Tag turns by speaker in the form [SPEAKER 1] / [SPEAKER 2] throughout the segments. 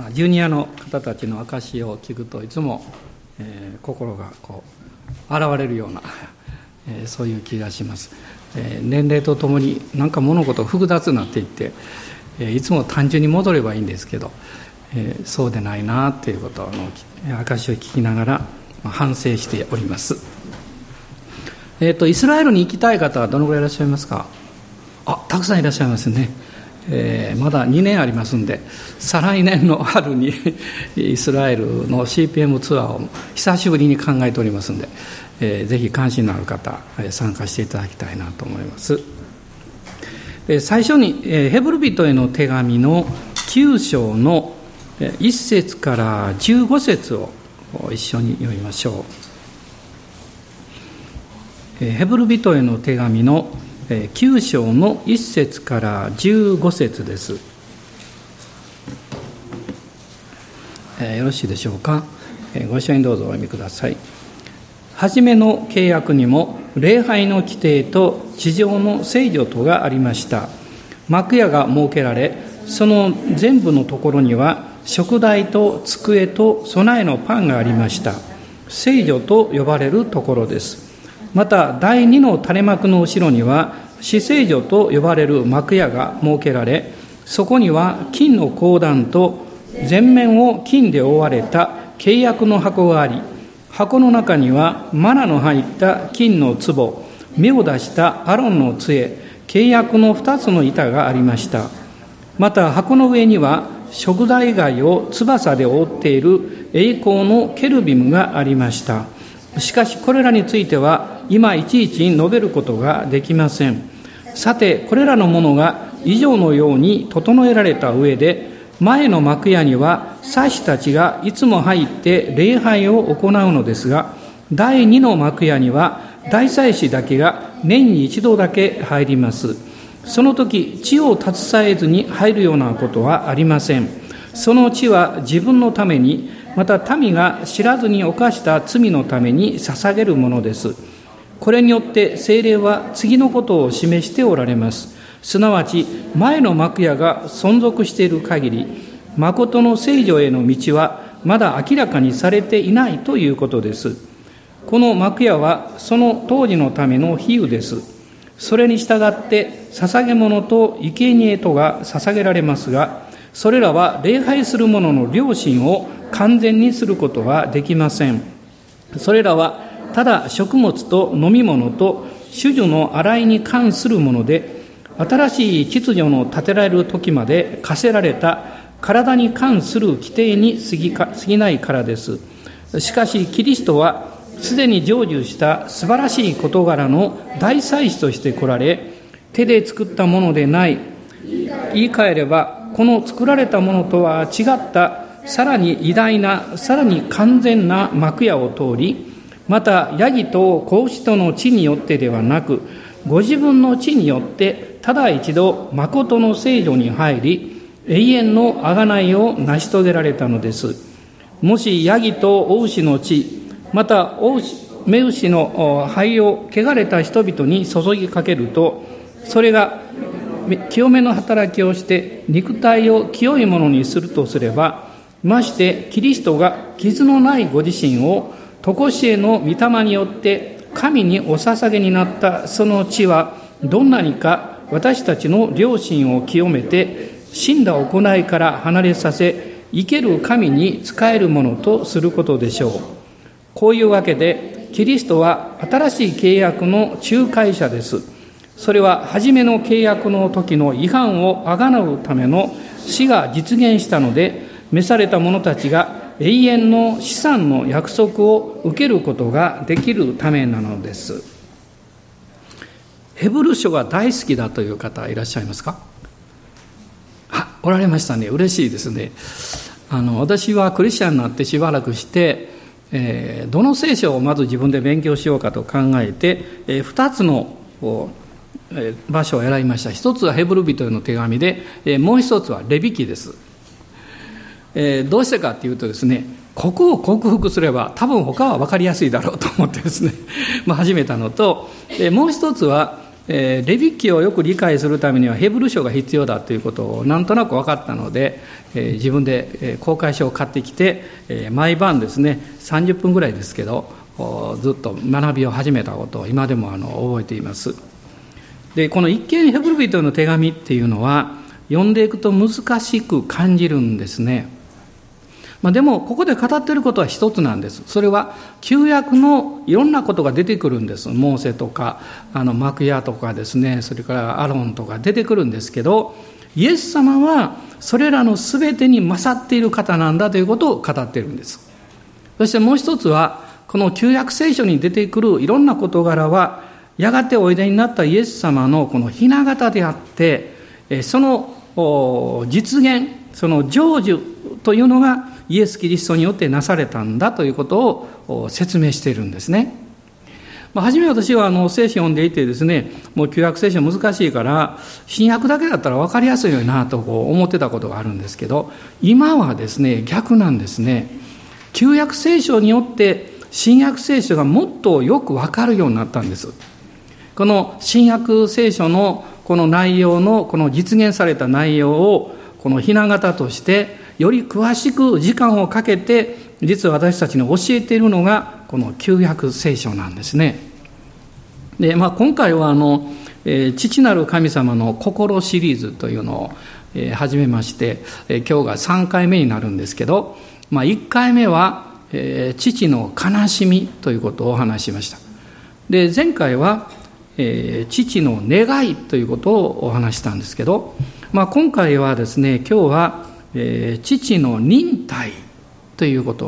[SPEAKER 1] まあ、ジュニアの方たちの証を聞くといつも、えー、心がこう現れるような、えー、そういう気がします、えー、年齢とともになんか物事複雑になっていって、えー、いつも単純に戻ればいいんですけど、えー、そうでないなっていうことの証を聞きながら、ま、反省しております。えっ、ー、とイスラエルに行きたい方はどのぐらいいらっしゃいますか？あたくさんいらっしゃいますね。えー、まだ2年ありますんで再来年の春に イスラエルの CPM ツアーを久しぶりに考えておりますんで、えー、ぜひ関心のある方参加していただきたいなと思います、えー、最初に、えー、ヘブル人への手紙の9章の1節から15節を一緒に読みましょう。ヘブル人への手紙の9章の1節から15節です。よろしいでしょうか？ご一緒にどうぞお読みください。初めの契約にも礼拝の規定と地上の聖女とがありました。幕屋が設けられ、その全部のところには食台と机と備えのパンがありました。聖女と呼ばれるところです。また第二の垂れ幕の後ろには死聖女と呼ばれる幕屋が設けられそこには金の講談と全面を金で覆われた契約の箱があり箱の中にはマナの入った金の壺目を出したアロンの杖契約の2つの板がありました。また箱の上には食材以を翼で覆っている栄光のケルビムがありました。しかしこれらについては今いちいち述べることができません。さてこれらのものが以上のように整えられた上で前の幕屋には祭司たちがいつも入って礼拝を行うのですが第二の幕屋には大祭司だけが年に一度だけ入ります。その時地を携えずに入るようなことはありません。その地は自分のためにまた民が知らずに犯した罪のために捧げるものです。これによって精霊は次のことを示しておられます。すなわち前の幕屋が存続している限り誠の聖女への道はまだ明らかにされていないということです。この幕屋はその当時のための比喩です。それに従って捧げ物と生贄とが捧げられますがそれらは礼拝する者の良心を完全にすることはできません。それらはただ食物と飲み物と種々の洗いに関するもので新しい秩序の立てられる時まで課せられた体に関する規定に過ぎか過ぎないからです。しかしキリストはすでに成就した素晴らしい事柄の大祭司として来られ手で作ったものでない。言い換えればこの作られたものとは違ったさらに偉大なさらに完全な幕屋を通りまたヤギと子牛との地によってではなくご自分の地によってただ一度誠の聖女に入り永遠の贖いを成し遂げられたのです。もしヤギとお牛の地また目牛の灰を汚れた人々に注ぎかけるとそれが清めの働きをして肉体を清いものにするとすればましてキリストが傷のないご自身を常しえの御霊によって神にお捧げになったその地はどんなにか私たちの良心を清めて死んだ行いから離れさせ生ける神に仕えるものとすることでしょう。こういうわけでキリストは新しい契約の仲介者です。それは初めの契約の時の違反をあがなうための死が実現したので召された者たちが永遠の資産の約束を受けることができるためなのです。ヘブル書が大好きだという方いらっしゃいますか？あおられましたね。嬉しいですね。あの私はクリスチャンになってしばらくして、えー、どの聖書をまず自分で勉強しようかと考えて、えー、2つの場所を選びました。一つはヘブル人への手紙で、えー、もう一つはレビキです。えー、どうしてかっていうとですねここを克服すれば多分他は分かりやすいだろうと思ってですね、まあ、始めたのと、えー、もう一つはえー、レビ記をよく理解するためにはヘブル書が必要だということをなんとなく分かったので、えー、自分で、え公開書を買ってきて、えー、毎晩ですね30分ぐらいですけどずっと学びを始めたことを今でもあの覚えています。でこの一見ヘブル人の手紙っていうのは読んでいくと難しく感じるんですね。まあ、でもここで語っていることは一つなんです。それは旧約のいろんなことが出てくるんです。モーセとかあの幕屋とかですね。それからアロンとか出てくるんですけどイエス様はそれらの全てに勝っている方なんだということを語っているんです。そしてもう一つはこの旧約聖書に出てくるいろんな事柄はやがておいでになったイエス様のこの雛形であってその実現その成就というのがイエス・キリストによってなされたんだということを説明しているんですね。まあ、初め私はあの聖書を読んでいてですね、もう旧約聖書難しいから、新約だけだったら分かりやすいよなとこう思ってたことがあるんですけど、今はですね、逆なんですね。旧約聖書によって新約聖書がもっとよく分かるようになったんです。この新約聖書のこの内容の、この実現された内容を、このひな形としてより詳しく時間をかけて実は私たちに教えているのがこの旧約聖書なんですね。で、まあ、今回はあの、えー、父なる神様の心シリーズというのを、えー、始めまして、えー、今日が3回目になるんですけど、まあ、1回目は、えー、父の悲しみということをお話ししました。で前回は、えー、父の願いということをお話したんですけど、まあ、今回はですね今日は父の忍耐ということ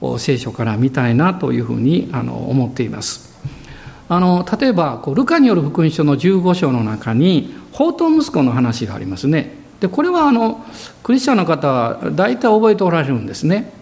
[SPEAKER 1] を聖書から見たいなというふうに思っています。あの例えばこうルカによる福音書の15章の中に宝刀息子の話がありますね。でこれはあのクリスチャンの方は大体覚えておられるんですね。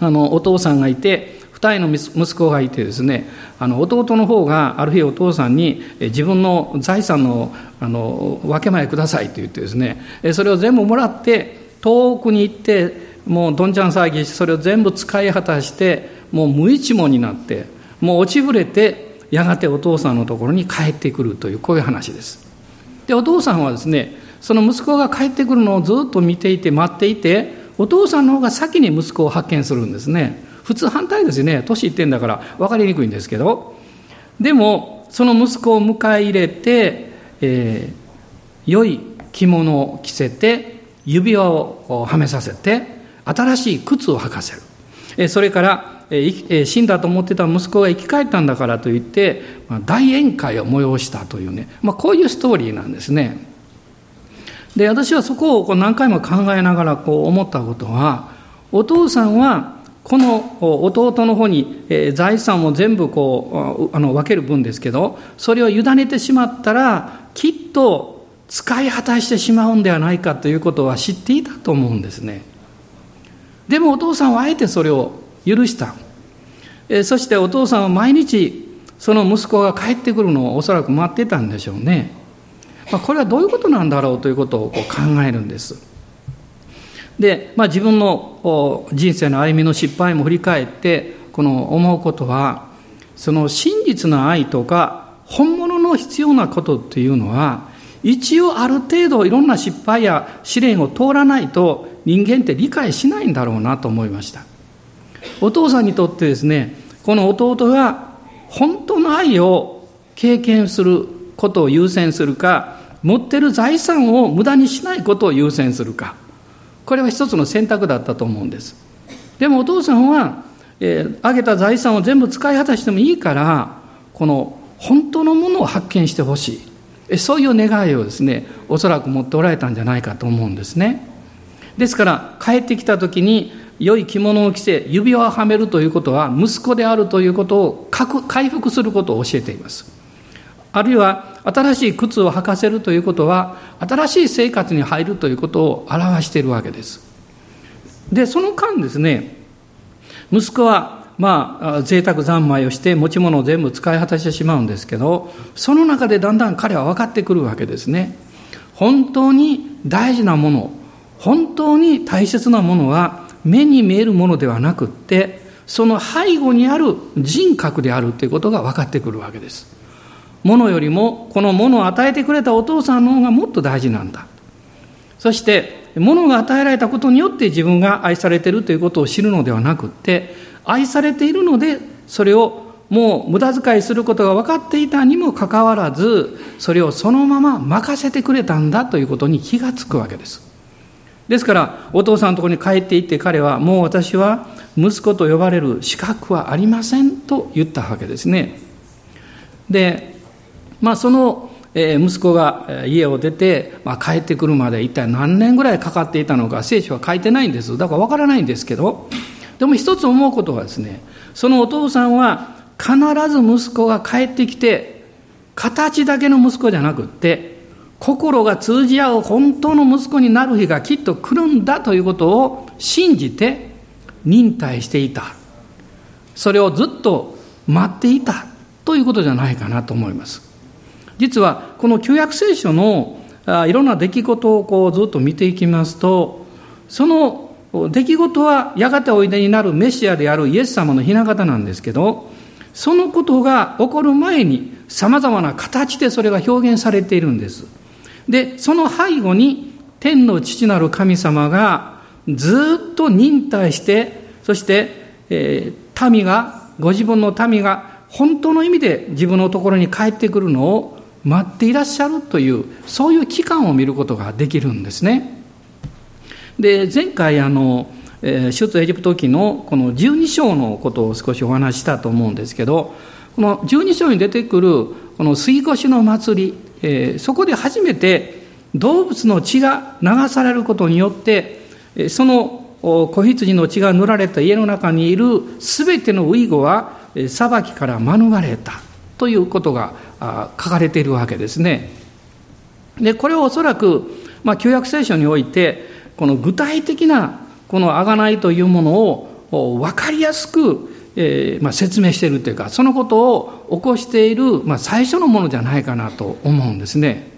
[SPEAKER 1] あのお父さんがいて二人の息子がいてですねあの弟の方がある日お父さんに自分の財産のあの分け前くださいと言ってですねそれを全部もらって遠くに行ってもうどんちゃん騒ぎしてそれを全部使い果たしてもう無一文になってもう落ちぶれてやがてお父さんのところに帰ってくるというこういう話です。でお父さんはですねその息子が帰ってくるのをずっと見ていて待っていてお父さんの方が先に息子を発見するんですね。普通反対ですよね。年いってんだから分かりにくいんですけど。でもその息子を迎え入れて、えー、良い着物を着せて指輪をはめさせて新しい靴を履かせる。それから死んだと思ってた息子が生き返ったんだからといって大宴会を催したというね、まあ、こういうストーリーなんですね。で私はそこをこう何回も考えながらこう思ったことはお父さんはこの弟の方に財産を全部こうあの分ける分ですけどそれを委ねてしまったらきっと使い果たしてしまうんではないかということは知っていたと思うんですね。でもお父さんはあえてそれを許した。そしてお父さんは毎日その息子が帰ってくるのをおそらく待ってたんでしょうね、まあ、これはどういうことなんだろうということをこう考えるんです。で、まあ、自分の人生の歩みの失敗も振り返ってこの思うことはその真実の愛とか本物の必要なことっていうのは一応ある程度いろんな失敗や試練を通らないと人間って理解しないんだろうなと思いました。お父さんにとってですねこの弟が本当の愛を経験することを優先するか持ってる財産を無駄にしないことを優先するかこれは一つの選択だったと思うんです。でもお父さんは、えー、あげた財産を全部使い果たしてもいいからこの本当のものを発見してほしい。そういう願いをですねおそらく持っておられたんじゃないかと思うんですね。ですから帰ってきた時に良い着物を着て指輪をはめるということは息子であるということを回復することを教えています。あるいは新しい靴を履かせるということは新しい生活に入るということを表しているわけです。でその間ですね息子はまあ、贅沢三昧をして持ち物を全部使い果たしてしまうんですけど、その中でだんだん彼は分かってくるわけですね。本当に大事なもの、本当に大切なものは目に見えるものではなくって、その背後にある人格であるということが分かってくるわけです。ものよりもこのものを与えてくれたお父さんの方がもっと大事なんだそして物が与えられたことによって自分が愛されているということを知るのではなくって愛されているのでそれをもう無駄遣いすることが分かっていたにもかかわらずそれをそのまま任せてくれたんだということに気がつくわけです。ですからお父さんのところに帰っていって彼はもう私は息子と呼ばれる資格はありませんと言ったわけですね。でまあその息子が家を出て、まあ、帰ってくるまで一体何年ぐらいかかっていたのか聖書は書いてないんです。だから分からないんですけどでも一つ思うことはですねそのお父さんは必ず息子が帰ってきて形だけの息子じゃなくって心が通じ合う本当の息子になる日がきっと来るんだということを信じて忍耐していた。それをずっと待っていた。ということじゃないかなと思います。実はこの旧約聖書のいろんな出来事をこうずっと見ていきますとその出来事はやがておいでになるメシアであるイエス様の雛形なんですけどそのことが起こる前にさまざまな形でそれが表現されているんですでその背後に天の父なる神様がずっと忍耐してそして、えー、民がご自分の民が本当の意味で自分のところに帰ってくるのを待っていらっしゃるというそういう期間を見ることができるんですね。で前回あの出エジプト記のこの12章のことを少しお話ししたと思うんですけどこの12章に出てくるこの杉越の祭り、えー、そこで初めて動物の血が流されることによってその子羊の血が塗られた家の中にいる全てのウイゴは裁きから免れたということが書かれているわけですね。でこれはおそらく、まあ、旧約聖書においてこの具体的なこの贖いというものを分かりやすく、えーまあ、説明しているというかそのことを起こしている、まあ、最初のものじゃないかなと思うんですね。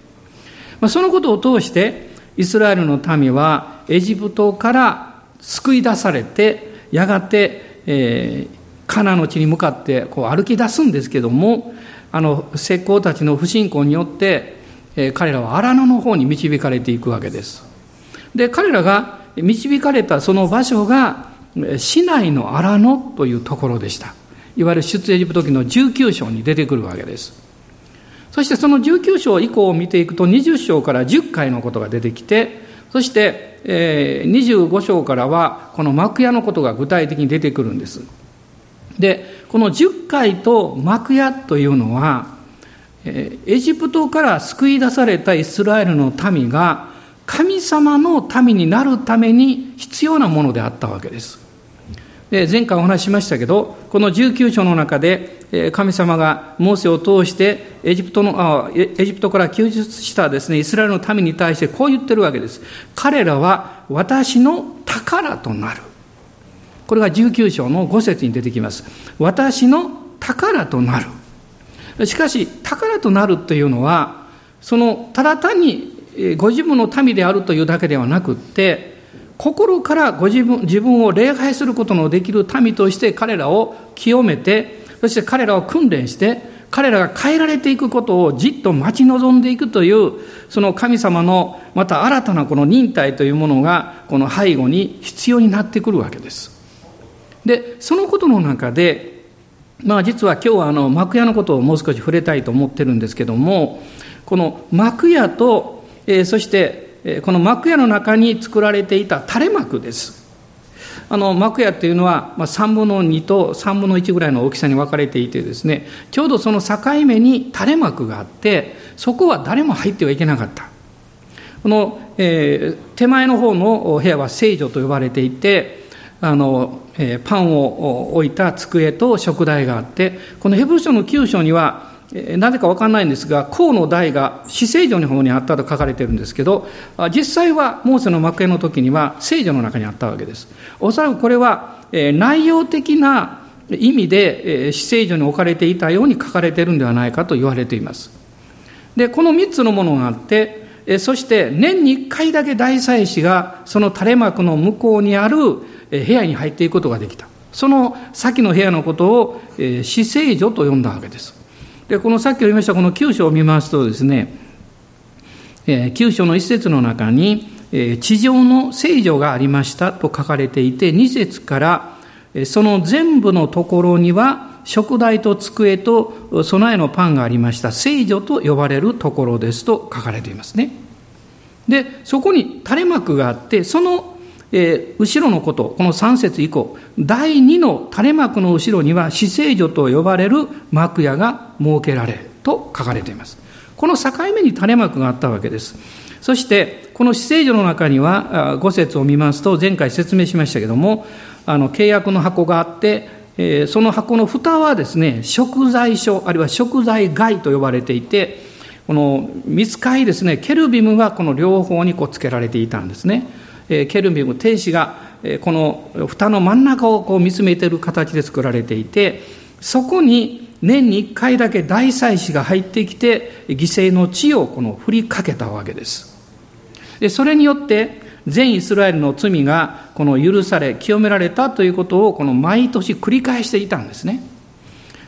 [SPEAKER 1] まあ、そのことを通してイスラエルの民はエジプトから救い出されてやがて、えー、カナの地に向かってこう歩き出すんですけどもあの石膏たちの不信仰によって、えー、彼らは荒野の方に導かれていくわけです。で彼らが導かれたその場所が市内の荒野というところでした。いわゆる出エジプト記の19章に出てくるわけです。そしてその19章以降を見ていくと20章から10回のことが出てきてそして、え25章からはこの幕屋のことが具体的に出てくるんです。でこの10回と幕屋というのはエジプトから救い出されたイスラエルの民が神様の民になるために必要なものであったわけです。で前回お話ししましたけど、この19章の中で、神様がモーセを通してエジプトのエジプトから救出したですね、イスラエルの民に対してこう言ってるわけです。彼らは私の宝となる。これが19章の5節に出てきます。私の宝となる。しかし、宝となるというのは、その、ただ単にご自分の民であるというだけではなくって心からご自分自分を礼拝することのできる民として彼らを清めてそして彼らを訓練して彼らが変えられていくことをじっと待ち望んでいくというその神様のまた新たなこの忍耐というものがこの背後に必要になってくるわけです。でそのことの中でまあ実は今日はあの幕屋のことをもう少し触れたいと思ってるんですけどもこの幕屋とえそして、えこの幕屋の中に作られていた垂れ幕です。あの幕屋っていうのは、まあ、3分の2と3分の1ぐらいの大きさに分かれていてですねちょうどその境目に垂れ幕があってそこは誰も入ってはいけなかったこの、えー、手前の方の部屋は聖女と呼ばれていてあの、えー、パンを置いた机と食台があってこのヘブル書の9章にはなぜか分かんないんですが、河の台が死聖女の方にあったと書かれてるんですけど、実際はモーセの幕屋の時には聖女の中にあったわけです。おそらくこれは内容的な意味で死聖女に置かれていたように書かれてるんではないかと言われています。で、この3つのものがあって、そして年に1回だけ大祭司がその垂れ幕の向こうにある部屋に入っていくことができた。その先の部屋のことを死聖女と呼んだわけです。でこのさっき読みましたこの9章を見ますとですね、えー、9章の一節の中に、え、地上の聖女がありましたと書かれていて2節からその全部のところには食台と机と備えのパンがありました。聖女と呼ばれるところですと書かれていますね。でそこに垂れ幕があってその、えー、後ろのことこの3節以降第2の垂れ幕の後ろには死聖女と呼ばれる幕屋が設けられと書かれています。この境目に垂れ幕があったわけです。そしてこの死聖女の中には5節を見ますと前回説明しましたけれどもあの契約の箱があってえその箱の蓋はですね食材所あるいは食材外と呼ばれていてこの見つかいですねケルビムがこの両方にこうつけられていたんですね、ケルビム天使がこの蓋の真ん中をこう見つめている形で作られていてそこに年に1回だけ大祭司が入ってきて犠牲の地をこの振りかけたわけです。でそれによって全イスラエルの罪がこの許され清められたということをこの毎年繰り返していたんですね。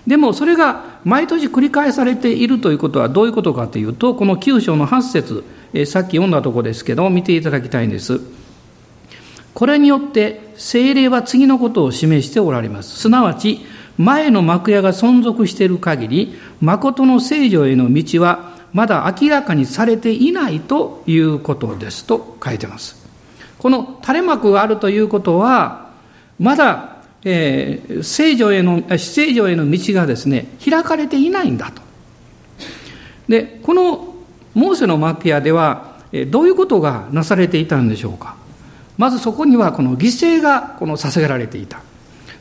[SPEAKER 1] でもそれが毎年繰り返されているということはどういうことかというとこの9章の8節さっき読んだところですけど見ていただきたいんです。これによって精霊は次のことを示しておられますすなわち前の幕屋が存続している限り誠の聖女への道はまだ明らかにされていないということですと書いてますこの垂れ幕があるということは、まだ、えー、聖女への、聖女への道がですね、開かれていないんだと。で、このモーセの幕屋では、どういうことがなされていたんでしょうか。まずそこにはこの犠牲がこの捧げられていた。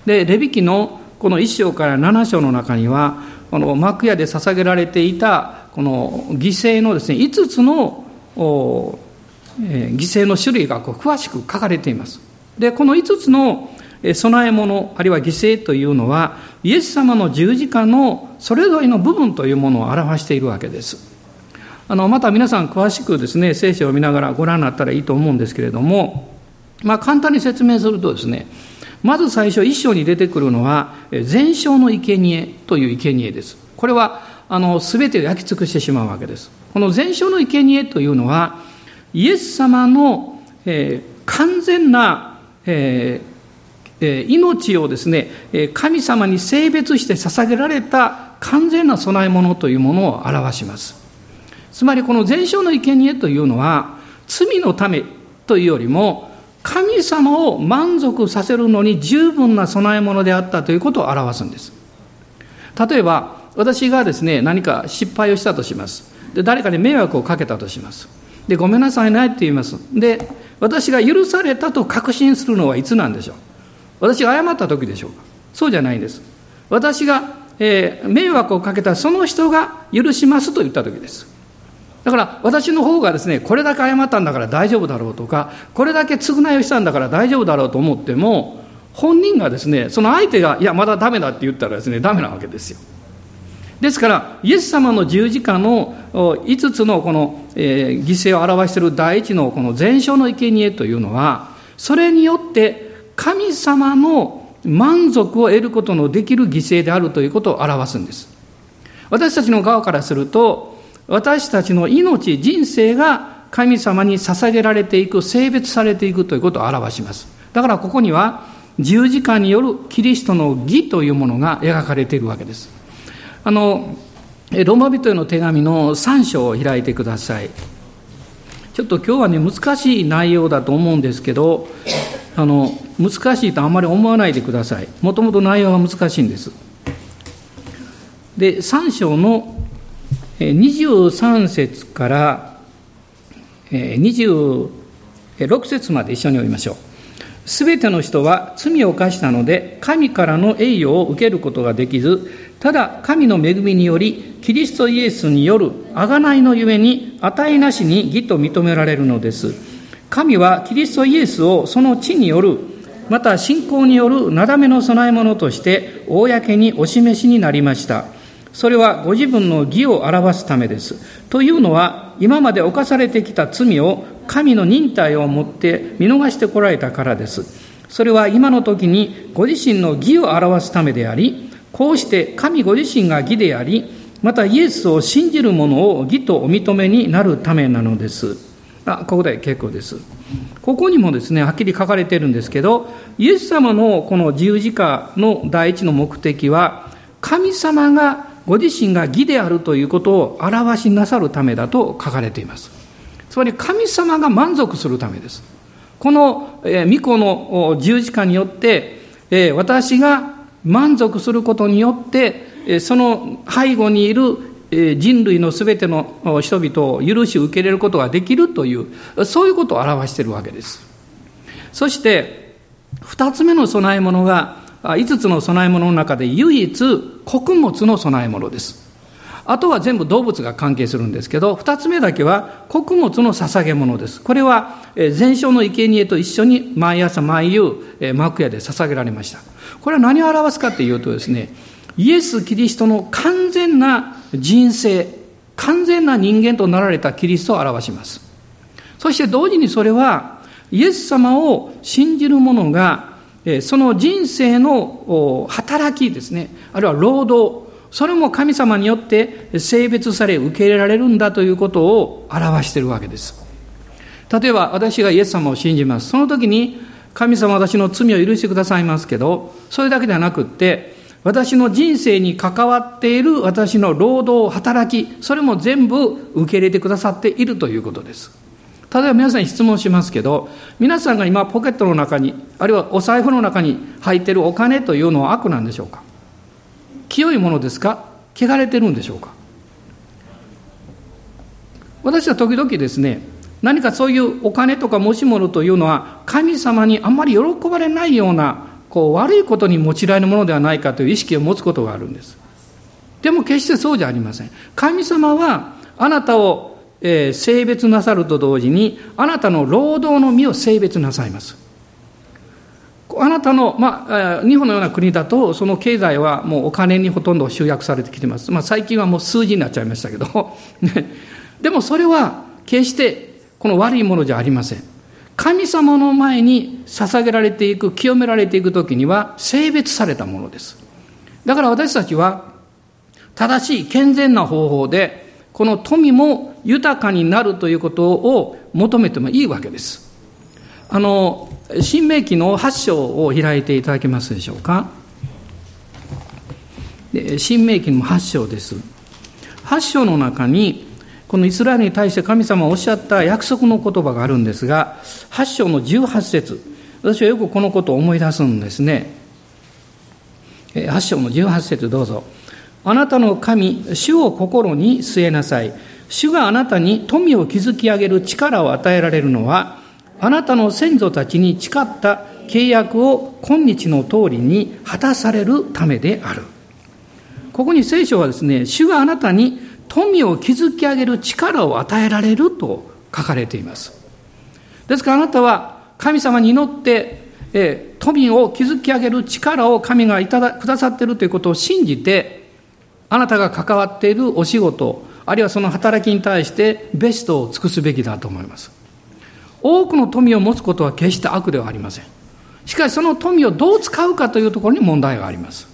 [SPEAKER 1] で、レビキのこの1章から7章の中には、この幕屋で捧げられていたこの犠牲のですね、5つの犠牲の種類がこう詳しく書かれています。で、この5つの供え物、あるいは犠牲というのは、イエス様の十字架のそれぞれの部分というものを表しているわけです。あの、また皆さん詳しくですね、聖書を見ながらご覧になったらいいと思うんですけれども、まあ簡単に説明するとですね、まず最初一章に出てくるのは、全焼の生贄という生贄です。これは、あの、すべてを焼き尽くしてしまうわけです。この全焼の生贄というのは、イエス様の、えー、完全な、えー、命をですね、神様に性別して捧げられた完全な供え物というものを表します。つまりこの全焼の生贄というのは、罪のためというよりも、神様を満足させるのに十分な供え物であったということを表すんです。例えば、私がですね、何か失敗をしたとします。で誰かに迷惑をかけたとします。で、ごめんなさいねって言います。で、私が許されたと確信するのはいつなんでしょう私が謝った時でしょうかそうじゃないんです。私が、えー、迷惑をかけたその人が許しますと言った時です。だから私の方がですね、これだけ謝ったんだから大丈夫だろうとか、これだけ償いをしたんだから大丈夫だろうと思っても、本人がですね、その相手が、いや、まだダメだって言ったらですね、ダメなわけですよ。ですから、イエス様の十字架の5つのこの、えー、犠牲を表している第一のこの全焼の生贄というのは、それによって神様の満足を得ることのできる犠牲であるということを表すんです。私たちの側からすると、私たちの命、人生が神様に捧げられていく、性別されていくということを表します。だからここには、十字架によるキリストの義というものが描かれているわけです。あのローマ人への手紙の3章を開いてくださいちょっと今日はね難しい内容だと思うんですけどあの難しいとあんまり思わないでくださいもともと内容が難しいんですで3章の23節から26節まで一緒に読みましょう。すべての人は罪を犯したので神からの栄誉を受けることができずただ神の恵みによりキリストイエスによる贖いのゆえに値なしに義と認められるのです。神はキリストイエスをその地によるまた信仰によるなだめの供え物として公にお示しになりました。それはご自分の義を表すためですというのは今まで犯されてきた罪を神の忍耐をもって見逃してこられたからですそれは今の時にご自身の義を表すためでありこうして神ご自身が義であり、またイエスを信じる者を義とお認めになるためなのです。あ、ここで結構です。ここにもですね、はっきり書かれているんですけど、イエス様のこの十字架の第一の目的は、神様がご自身が義であるということを表しなさるためだと書かれています。つまり神様が満足するためです。この、えー、御子の十字架によって、え、私が満足することによって、え、その背後にいる人類のすべての人々を許し受け入れることができるという、そういうことを表しているわけです。そして、二つ目の供え物が、五つの供え物の中で唯一、穀物の供え物です。あとは全部動物が関係するんですけど、二つ目だけは穀物の捧げ物です。これは、全焼の生贄と一緒に毎朝毎夕、幕屋で捧げられました。これは何を表すかというとですね、イエス・キリストの完全な人生、完全な人間となられたキリストを表します。そして同時にそれは、イエス様を信じる者が、その人生の働きですね、あるいは労働、それも神様によって性別され受け入れられるんだということを表しているわけです。例えば私がイエス様を信じます。その時に神様私の罪を許してくださいますけど、それだけではなくって、私の人生に関わっている私の労働、働き、それも全部受け入れてくださっているということです。例えば皆さんに質問しますけど、皆さんが今ポケットの中に、あるいはお財布の中に入っているお金というのは悪なんでしょうか？清いものですか？汚れてるんでしょうか？私は時々ですね、何かそういうお金とか持ち物というのは神様にあんまり喜ばれないようなこう悪いことに用いられるものではないかという意識を持つことがあるんです。でも決してそうじゃありません。神様はあなたを、えー、性別なさると同時にあなたの労働の身を性別なさいます。あなたの、まあ、日本のような国だと、その経済はもうお金にほとんど集約されてきてます。まあ、最近はもう数字になっちゃいましたけど、でもそれは決してこの悪いものじゃありません。神様の前に捧げられていく、清められていくときには性別されたものです。だから私たちは正しい健全な方法で、この富も豊かになるということを求めてもいいわけです。あの、新明記の8章を開いていただけますでしょうか？新明記の8章です。8章の中に、このイスラエルに対して神様がおっしゃった約束の言葉があるんですが、8章の18節私はよくこのことを思い出すんですね。8章の18節どうぞ。あなたの神、主を心に据えなさい。主があなたに富を築き上げる力を与えられるのは、あなたの先祖たちに誓った契約を今日の通りに果たされるためである。ここに聖書はですね、主があなたに富を築き上げる力を与えられると書かれています。ですからあなたは神様に祈って、え富を築き上げる力を神がいただくださっているということを信じて、あなたが関わっているお仕事、あるいはその働きに対してベストを尽くすべきだと思います。多くの富を持つことは決して悪ではありません。しかしその富をどう使うかというところに問題があります。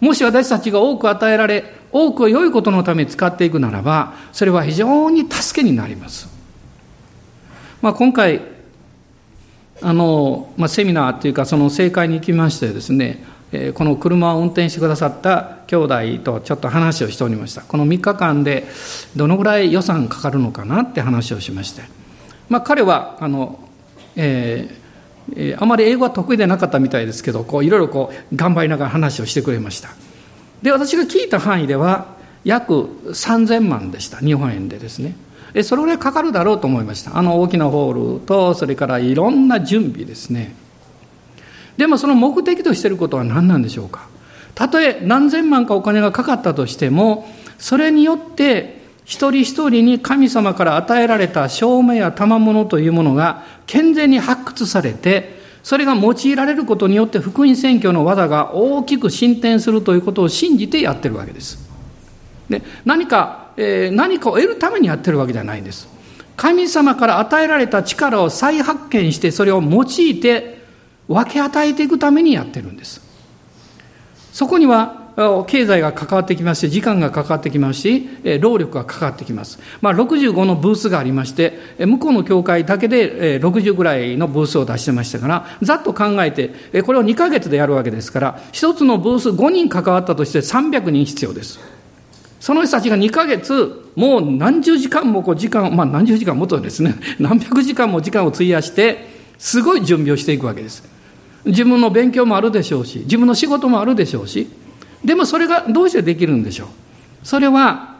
[SPEAKER 1] もし私たちが多く与えられ、多くを良いことのために使っていくならば、それは非常に助けになります。まあ、今回、あの、まあ、セミナーというか、その正解に行きましてですね、この車を運転してくださった兄弟とちょっと話をしておりました。この3日間でどのぐらい予算かかるのかなって話をしまして。まあ、彼は、あの、えー、あまり英語は得意でなかったみたいですけどこういろいろこう頑張りながら話をしてくれました。で私が聞いた範囲では約3000万でした。日本円でですね。それぐらいかかるだろうと思いました。あの大きなホールとそれからいろんな準備ですね。でもその目的としていることは何なんでしょうか？たとえ何千万かお金がかかったとしてもそれによって一人一人に神様から与えられた証明や賜物というものが健全に発掘されて、それが用いられることによって福音宣教の技が大きく進展するということを信じてやってるわけです。で何か、えー、何かを得るためにやってるわけじゃないんです。神様から与えられた力を再発見してそれを用いて分け与えていくためにやってるんです。そこには経済が関わってきますし、時間が関わってきますし、労力が関わってきます。まあ、65のブースがありまして、向こうの教会だけで60ぐらいのブースを出してましたから、ざっと考えて、これを2ヶ月でやるわけですから、一つのブース5人関わったとして300人必要です。その人たちが2ヶ月、もう何十時間もこう時間、まあ何十時間もとですね、何百時間も時間を費やして、すごい準備をしていくわけです。自分の勉強もあるでしょうし、自分の仕事もあるでしょうし、でもそれがどうしてできるんでしょう？それは、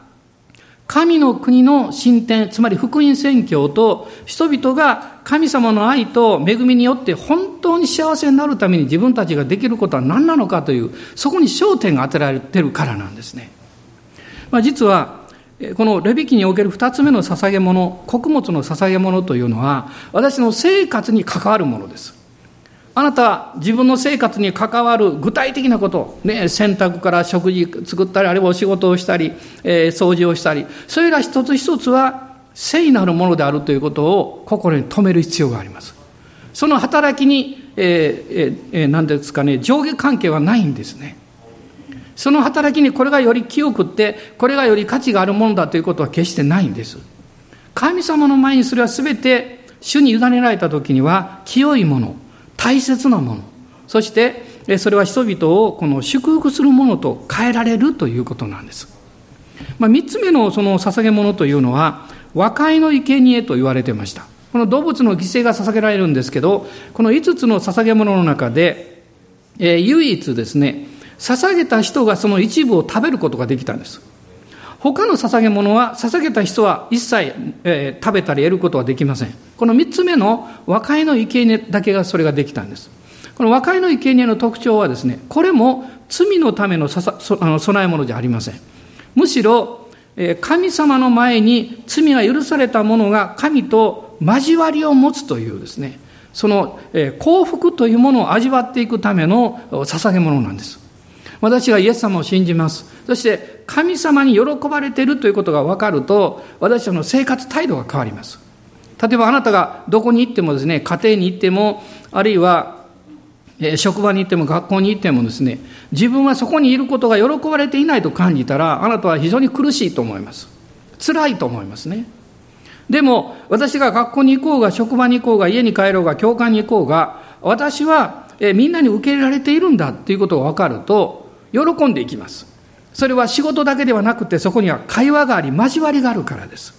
[SPEAKER 1] 神の国の進展、つまり福音宣教と人々が神様の愛と恵みによって本当に幸せになるために自分たちができることは何なのかという、そこに焦点が当てられてるからなんですね。まあ、実は、このレビ記における二つ目の捧げ物、穀物の捧げ物というのは、私の生活に関わるものです。あなたは自分の生活に関わる具体的なこと、ね、洗濯から食事作ったり、あるいはお仕事をしたり、えー、掃除をしたり、それら一つ一つは聖なるものであるということを心に留める必要があります。その働きに、えーえー、何ですかね、上下関係はないんですね。その働きにこれがより清くって、これがより価値があるものだということは決してないんです。神様の前にそれは全て主に委ねられた時には清いもの、大切なもの、そしてそれは人々をこの祝福するものと変えられるということなんです。まあ、3つ目のその捧げ物というのは、和解の生贄と言われてました。この動物の犠牲が捧げられるんですけど、この5つの捧げ物の中で、えー、唯一ですね、捧げた人がその一部を食べることができたんです。他の捧げ物は、捧げた人は一切、えー、食べたり得ることはできません。この三つ目の和解の生贄だけがそれができたんです。この和解の生贄の特徴はですね、これも罪のためのささあの備え物じゃありません。むしろ、えー、神様の前に罪が許された者が神と交わりを持つというですね、その、えー、幸福というものを味わっていくための捧げ物なんです。私がイエス様を信じます。そして神様に喜ばれているということが分かると、私の生活態度が変わります。例えばあなたがどこに行ってもですね、家庭に行っても、あるいは職場に行っても学校に行ってもですね、自分はそこにいることが喜ばれていないと感じたら、あなたは非常に苦しいと思います。辛いと思いますね。でも、私が学校に行こうが、職場に行こうが、家に帰ろうが、教会に行こうが、私はみんなに受け入れられているんだということが分かると、喜んでいきます。それは仕事だけではなくて、そこには会話があり、交わりがあるからです。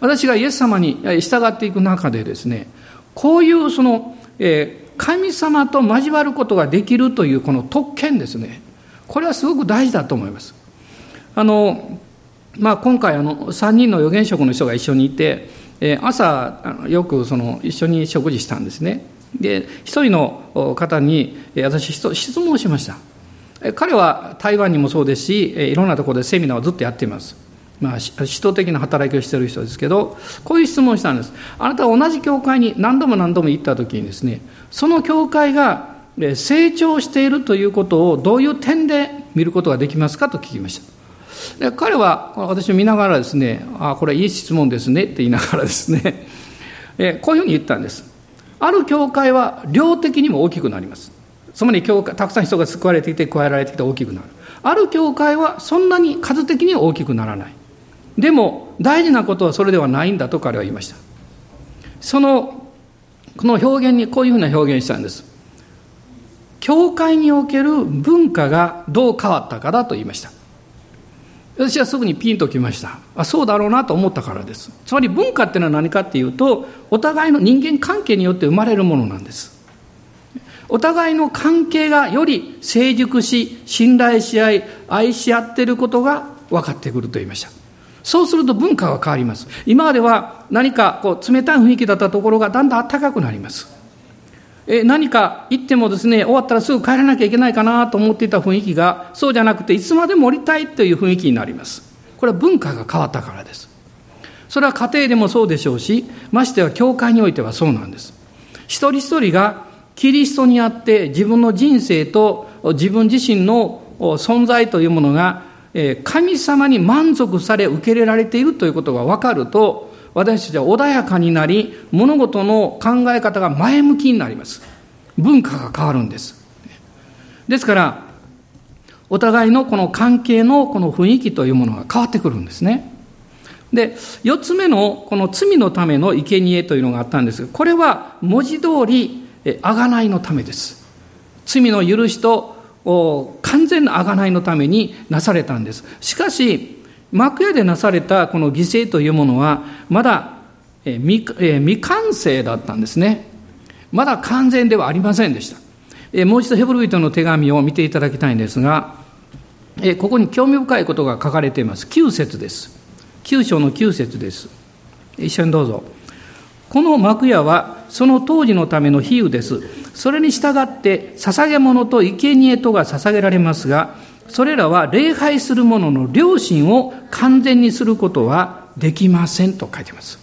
[SPEAKER 1] 私がイエス様に従っていく中でですね、こういうその、えー、神様と交わることができるというこの特権ですね。これはすごく大事だと思います。あの、まあ、今回あの3人の預言職の人が一緒にいて、えー、朝よくその一緒に食事したんですね。で、一人の方に私質問をしました。彼は台湾にもそうですし、いろんなところでセミナーをずっとやっています。まあ、指導的な働きをしている人ですけど、こういう質問をしたんです。あなたは同じ教会に何度も何度も行った時にですね、その教会が成長しているということをどういう点で見ることができますかと聞きました。で彼は私を見ながらですね、ああこれはいい質問ですねって言いながらですね、こういうふうに言ったんです。ある教会は量的にも大きくなります。つまり教会たくさん人が救われていて加えられてきて大きくなる。ある教会はそんなに数的には大きくならない。でも大事なことはそれではないんだと彼は言いました。そのこの表現にこういうふうな表現したんです。教会における文化がどう変わったかだと言いました。私はすぐにピンときました。あそうだろうなと思ったからです。つまり文化っていうのは何かっていうとお互いの人間関係によって生まれるものなんです。お互いの関係がより成熟し、信頼し合い、愛し合っていることが分かってくると言いました。そうすると文化が変わります。今までは何かこう冷たい雰囲気だったところがだんだん暖かくなります。え何か行ってもですね、終わったらすぐ帰らなきゃいけないかなと思っていた雰囲気が、そうじゃなくて、いつまでも降りたいという雰囲気になります。これは文化が変わったからです。それは家庭でもそうでしょうし、ましては教会においてはそうなんです。一人一人がキリストにあって自分の人生と自分自身の存在というものが神様に満足され受け入れられているということが分かると私たちは穏やかになり物事の考え方が前向きになります文化が変わるんですですからお互いのこの関係のこの雰囲気というものが変わってくるんですね。で、四つ目のこの罪のための生贄というのがあったんですが、これは文字通り、あがないのためです。罪の許しと完全なあがないのためになされたんです。しかし、幕屋でなされたこの犠牲というものは、まだ未未完成だったんですね。まだ完全ではありませんでした。もう一度ヘブル人の手紙を見ていただきたいんですが、ここに興味深いことが書かれています。9節です。9章の9節です。一緒にどうぞ。この幕屋はその当時のための比喩です。それに従って捧げ物と生贄とが捧げられますが、それらは礼拝する者の良心を完全にすることはできませんと書いてます。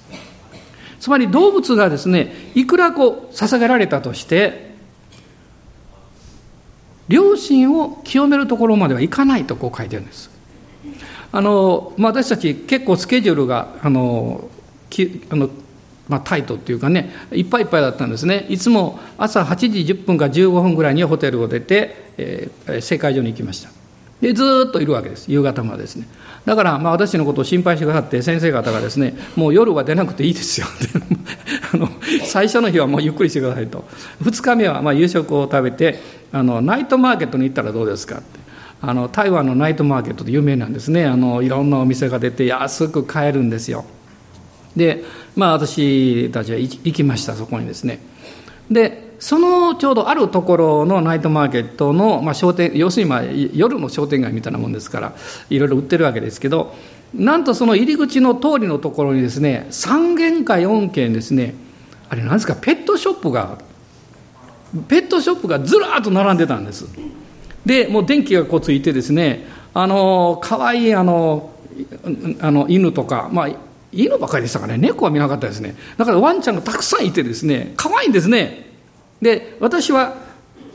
[SPEAKER 1] つまり動物がですね、いくらこう捧げられたとして、良心を清めるところまではいかないとこう書いてるんです。あの、まあ、私たち結構スケジュールが、あの、きあのまあ、タイトっていうかねいっぱいいっぱいだったんですね。いつも朝8時10分か15分ぐらいにホテルを出て、えー、正会場に行きました。でずっといるわけです。夕方までですね。だからまあ私のことを心配してくださって先生方がですねもう夜は出なくていいですよ。あの最初の日はもうゆっくりしてくださいと。2日目はまあ夕食を食べてあのナイトマーケットに行ったらどうですかって。あの台湾のナイトマーケットで有名なんですね。あのいろんなお店が出て安く買えるんですよ。でまあ私たちは行きましたそこにですね。でそのちょうどあるところのナイトマーケットの、まあ、商店要するにまあ夜の商店街みたいなもんですからいろいろ売ってるわけですけどなんとその入り口の通りのところにですね3軒か4軒ですねあれなんですかペットショップがペットショップがずらっと並んでたんです。でもう電気がこうついてですねあのかわいいあのあの犬とか、まあ、犬ばかりでしたかね。猫は見なかったですね。だからワンちゃんがたくさんいてですね可愛いんですね。で私は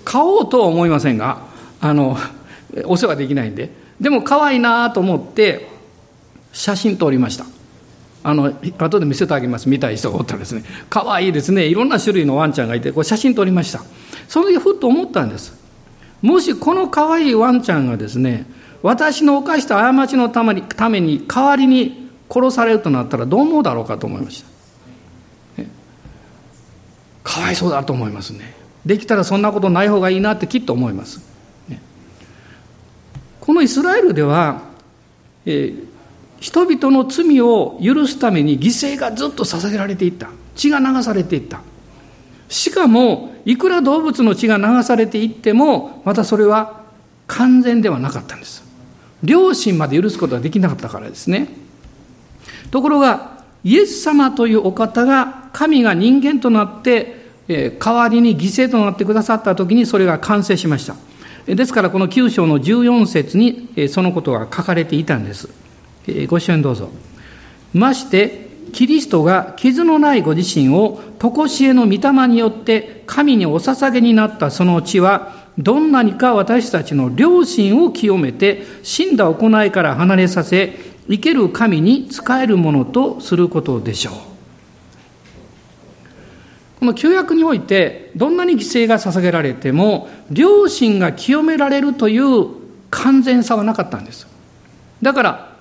[SPEAKER 1] 買おうとは思いませんがあのお世話できないんで。でも可愛いなと思って写真撮りました。あの後で見せてあげます。見たい人がおったらですね。可愛いですね。いろんな種類のワンちゃんがいてこれ写真撮りました。その時ふっと思ったんです。もしこの可愛いワンちゃんがですね私の犯した過ちのために代わりに殺されるとなったらどう思うだろうかと思いました、ね、かわいそうだと思いますね。できたらそんなことない方がいいなってきっと思います、ね、このイスラエルでは、えー、人々の罪を許すために犠牲がずっと捧げられていった。血が流されていった。しかもいくら動物の血が流されていってもまたそれは完全ではなかったんです。両親まで許すことができなかったからですね。ところがイエス様というお方が神が人間となって代わりに犠牲となってくださった時にそれが完成しました。ですからこの9章の14節にそのことが書かれていたんです。ご一緒にどうぞ。ましてキリストが傷のないご自身を常しえの御霊によって神にお捧げになったその血はどんなにか私たちの良心を清めて死んだ行いから離れさせ生ける神に仕えるものとすることでしょう。この旧約においてどんなに犠牲が捧げられても良心が清められるという完全さはなかったんです。だから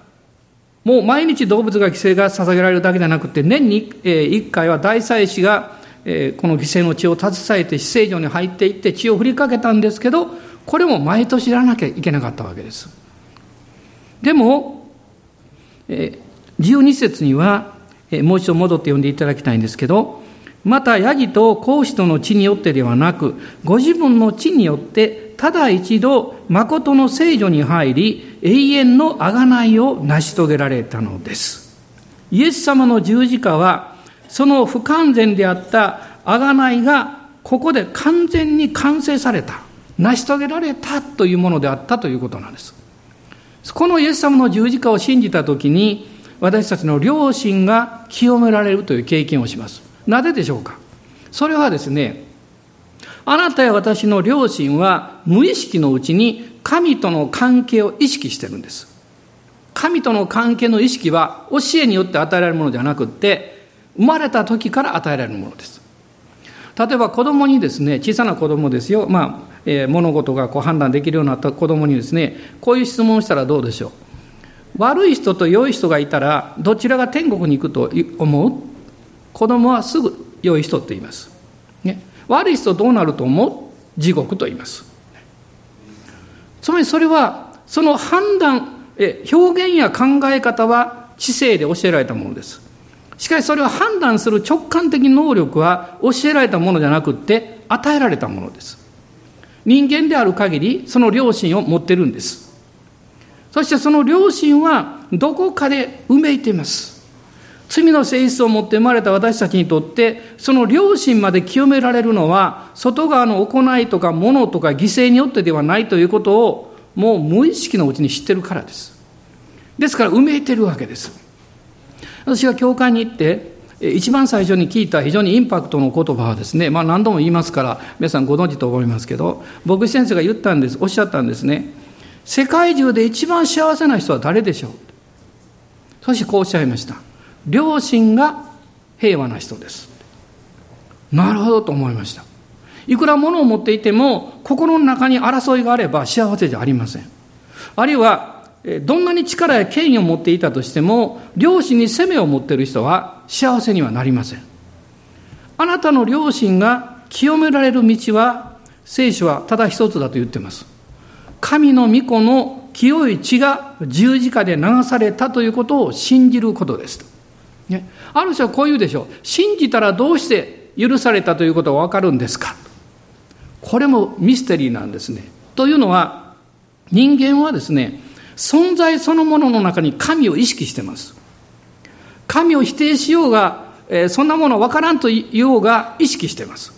[SPEAKER 1] もう毎日動物が犠牲が捧げられるだけじゃなくて年に1回は大祭司がこの犠牲の血を携えて死聖所に入っていって血を振りかけたんですけどこれも毎年やらなきゃいけなかったわけです。でも12節にはもう一度戻って読んでいただきたいんですけどまたヤギと孔子との血によってではなく、ご自分の血によって、ただ一度、誠の聖女に入り、永遠の贖いを成し遂げられたのです。イエス様の十字架は、その不完全であった贖いが、ここで完全に完成された、成し遂げられたというものであったということなんです。このイエス様の十字架を信じたときに、私たちの良心が清められるという経験をします。なぜでしょうか？それはですね、あなたや私の両親は無意識のうちに神との関係を意識してるんです。神との関係の意識は教えによって与えられるものではなくって、生まれた時から与えられるものです。例えば子供にですね、小さな子供ですよ。まあ、えー、物事がこう判断できるようになった子供にですね、こういう質問をしたらどうでしょう？悪い人と良い人がいたら、どちらが天国に行くと思う？子供はすぐ良い人って言います。ね、悪い人どうなると思う？地獄と言います。つまりそれは、その判断、え表現や考え方は知性で教えられたものです。しかしそれを判断する直感的能力は教えられたものじゃなくって与えられたものです。人間である限りその良心を持ってるんです。そしてその良心はどこかでうめいています。罪の性質を持って生まれた私たちにとって、その良心まで清められるのは、外側の行いとか物とか犠牲によってではないということを、もう無意識のうちに知ってるからです。ですから、埋めいてるわけです。私が教会に行って、一番最初に聞いた非常にインパクトの言葉はですね、まあ何度も言いますから、皆さんご存知と思いますけど、牧師先生が言ったんです、おっしゃったんですね。世界中で一番幸せな人は誰でしょう？そしてこうおっしゃいました。両親が平和な人です。なるほどと思いました。いくら物を持っていても、心の中に争いがあれば幸せじゃありません。あるいは、どんなに力や権威を持っていたとしても、両親に責めを持っている人は幸せにはなりません。あなたの両親が清められる道は、聖書はただ一つだと言っています。神の御子の清い血が十字架で流されたということを信じることです。ね、ある人はこう言うでしょう。信じたらどうして許されたということがわかるんですかこれもミステリーなんですね。というのは、人間はですね、存在そのものの中に神を意識してます。神を否定しようが、えー、そんなもの分からんと言おうが意識してます。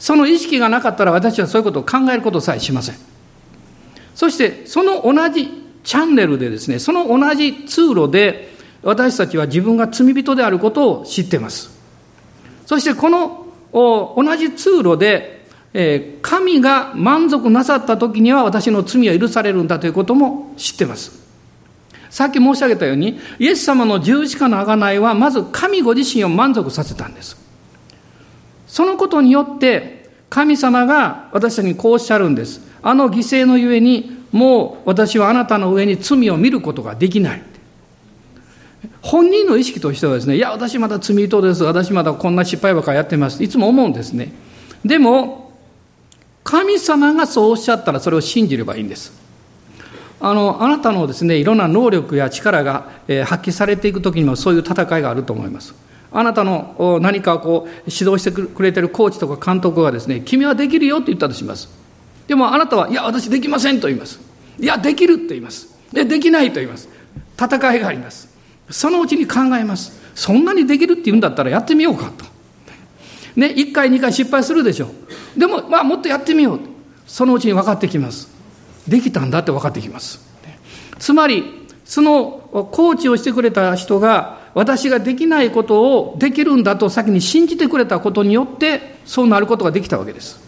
[SPEAKER 1] その意識がなかったら私はそういうことを考えることさえしません。そして、その同じチャンネルでですね、その同じ通路で私たちは自分が罪人であることを知っています。そしてこの同じ通路で、え神が満足なさった時には私の罪は許されるんだということも知ってます。さっき申し上げたように、イエス様の十字架の贖いは、まず神ご自身を満足させたんです。そのことによって、神様が私たちにこうおっしゃるんです。あの犠牲のゆえに、もう私はあなたの上に罪を見ることができない。本人の意識としてはですね、いや、私まだ罪人です。私まだこんな失敗ばかりやってます。いつも思うんですね。でも、神様がそうおっしゃったらそれを信じればいいんです。あの、あなたのですね、いろんな能力や力が、発揮されていくときにもそういう戦いがあると思います。あなたの何かこう指導してくれてるコーチとか監督がですね、君はできるよって言ったとします。でもあなたは、いや、私できませんと言います。いや、できるって言います。で、できないと言います。戦いがあります。そのうちに考えます。そんなにできるって言うんだったらやってみようかと。ね、1回、2回失敗するでしょう。でも、まあ、もっとやってみよう。そのうちに分かってきます。できたんだって分かってきます。つまり、そのコーチをしてくれた人が、私ができないことをできるんだと先に信じてくれたことによって、そうなることができたわけです。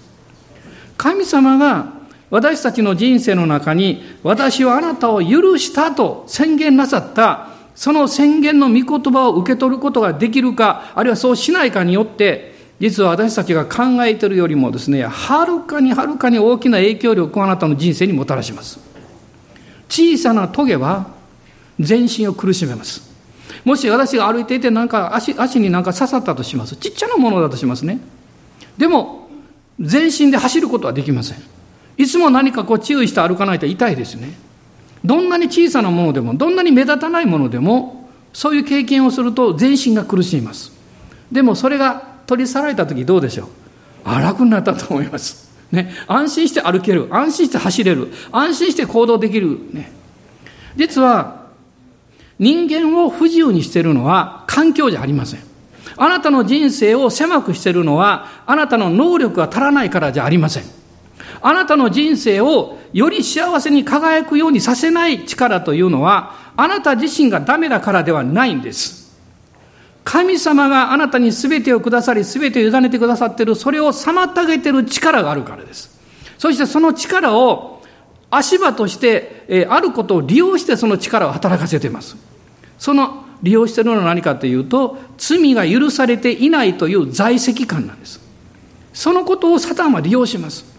[SPEAKER 1] 神様が私たちの人生の中に、私はあなたを許したと宣言なさったその宣言の御言葉を受け取ることができるか、あるいはそうしないかによって、実は私たちが考えているよりもですね、はるかにはるかに大きな影響力をあなたの人生にもたらします。小さな棘は全身を苦しめます。もし私が歩いていてなんか足足になんか刺さったとします。ちっちゃなものだとしますね。でも、全身で走ることはできません。いつも何かこう注意して歩かないと痛いですね。どんなに小さなものでも、どんなに目立たないものでも、そういう経験をすると全身が苦しみます。でもそれが取り去られた時どうでしょう？あ楽になったと思います。ね、安心して歩ける。安心して走れる。安心して行動できる。ね、実は、人間を不自由にしているのは環境じゃありません。あなたの人生を狭くしているのは、あなたの能力が足らないからじゃありません。あなたの人生をより幸せに輝くようにさせない力というのは、あなた自身がダメだからではないんです。神様があなたに全てをくださり、全てを委ねてくださっている、それを妨げている力があるからです。そしてその力を足場として、えあることを利用してその力を働かせています。その利用しているのは何かというと、罪が許されていないという在籍感なんです。そのことをサタンは利用します。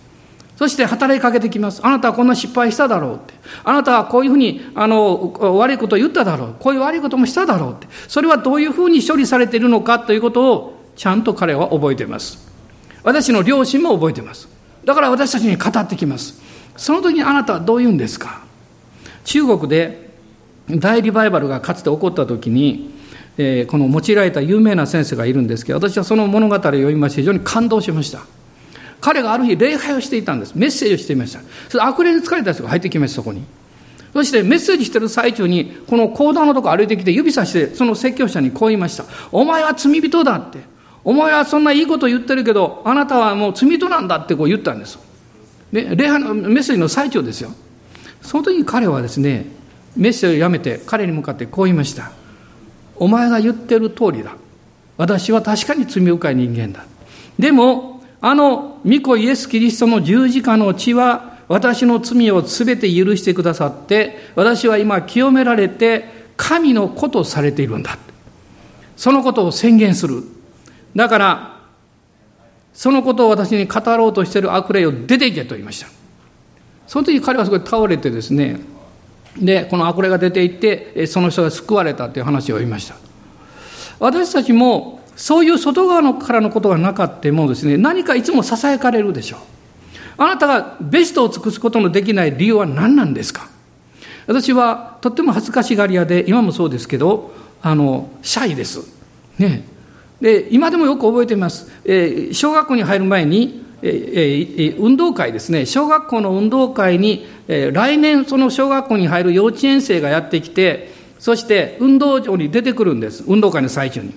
[SPEAKER 1] そして働きかけてきます。あなたはこんな失敗しただろうって。あなたはこういうふうに、あの、悪いことを言っただろう。こういう悪いこともしただろうって。それはどういうふうに処理されているのかということを、ちゃんと彼は覚えています。私の両親も覚えています。だから私たちに語ってきます。その時にあなたはどう言うんですか？中国で大リバイバルがかつて起こった時に、えー、この用いられた有名な先生がいるんですけど、私はその物語を読みまして非常に感動しました。彼がある日礼拝をしていたんです。メッセージをしていました。それ悪霊に疲れた人が入ってきました、そこに。そしてメッセージしてる最中に、この講談のとこ歩いてきて指さして、その説教者にこう言いました。お前は罪人だって。お前はそんないいこと言ってるけど、あなたはもう罪人なんだってこう言ったんです。で、礼拝のメッセージの最中ですよ。その時に彼はですね、メッセージをやめて彼に向かってこう言いました。お前が言ってる通りだ。私は確かに罪深い人間だ。でも、あの御子イエス・キリストの十字架の血は私の罪をすべて許してくださって私は今清められて神の子とされているんだ。そのことを宣言する。だからそのことを私に語ろうとしている悪霊を出ていけと言いました。その時彼はすごい倒れてですねでこの悪霊が出ていってその人が救われたという話を言いました。私たちもそういう外側のからのことがなかってもですね、何かいつもささやかれるでしょう。あなたがベストを尽くすことのできない理由は何なんですか？私はとっても恥ずかしがり屋で、今もそうですけど、あの、シャイです。ね。で、今でもよく覚えています。えー、小学校に入る前に、えー、運動会ですね。小学校の運動会に、えー、来年その小学校に入る幼稚園生がやってきて、そして運動場に出てくるんです。運動会の最中に。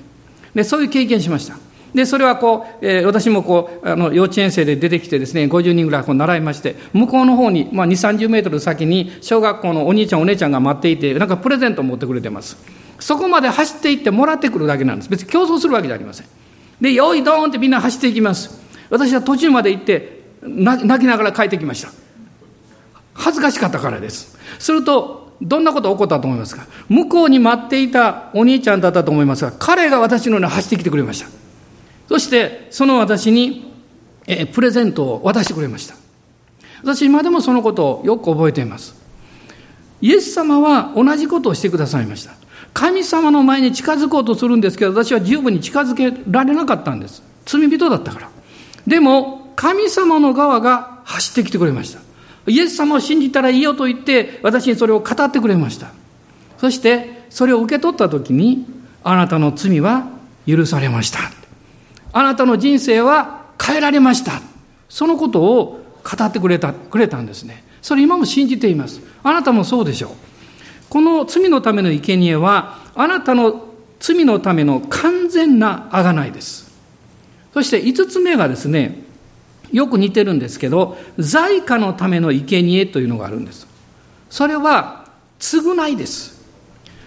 [SPEAKER 1] で、そういう経験しました。で、それはこう、えー、私もこう、あの、幼稚園生で出てきてですね、50人ぐらいこう習いまして、向こうの方に、まあ、2、30メートル先に、小学校のお兄ちゃん、お姉ちゃんが待っていて、なんかプレゼントを持ってくれてます。そこまで走っていってもらってくるだけなんです。別に競争するわけじゃありません。で、よい、ドーンってみんな走っていきます。私は途中まで行って、泣きながら帰ってきました。恥ずかしかったからです。すると、どんなこと起こったと思いますか？向こうに待っていたお兄ちゃんだったと思いますが、彼が私のように走ってきてくれました。そして、その私に、えプレゼントを渡してくれました。私、今でもそのことをよく覚えています。イエス様は同じことをしてくださいました。神様の前に近づこうとするんですけど、私は十分に近づけられなかったんです。罪人だったから。でも、神様の側が走ってきてくれました。イエス様を信じたらいいよと言って、私にそれを語ってくれました。そして、それを受け取ったときに、あなたの罪は許されました。あなたの人生は変えられました。そのことを語ってくれた、くれたんですね。それ今も信じています。あなたもそうでしょう。この罪のための生贄は、あなたの罪のための完全な贖いです。そして五つ目がですね、よく似てるんですけど、在家のための生贄というのがあるんです。それは、償いです。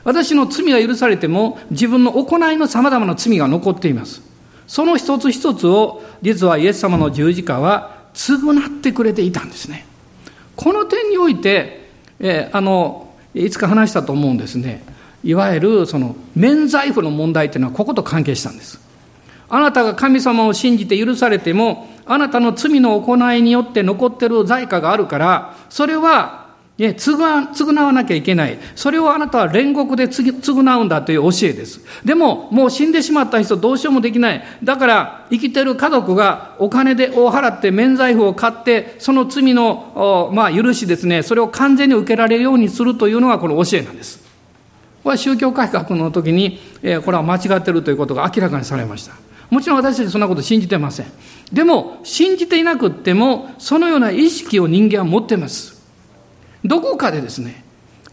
[SPEAKER 1] 私の罪が許されても、自分の行いの様々な罪が残っています。その一つ一つを、実はイエス様の十字架は、償ってくれていたんですね。この点において、えー、あの、いつか話したと思うんですね。いわゆる、その、免罪符の問題というのは、ここと関係したんです。あなたが神様を信じて許されても、あなたの罪の行いによって残ってる罪過があるから、それは、ね、償わなきゃいけない。それをあなたは煉獄で償うんだという教えです。でも、もう死んでしまった人どうしようもできない。だから、生きてる家族がお金でを払って免罪符を買って、その罪の、まあ、許しですね、それを完全に受けられるようにするというのがこの教えなんです。これは宗教改革の時に、え、これは間違ってるということが明らかにされました。もちろん私たちそんなこと信じてません。でも、信じていなくっても、そのような意識を人間は持ってます。どこかでですね、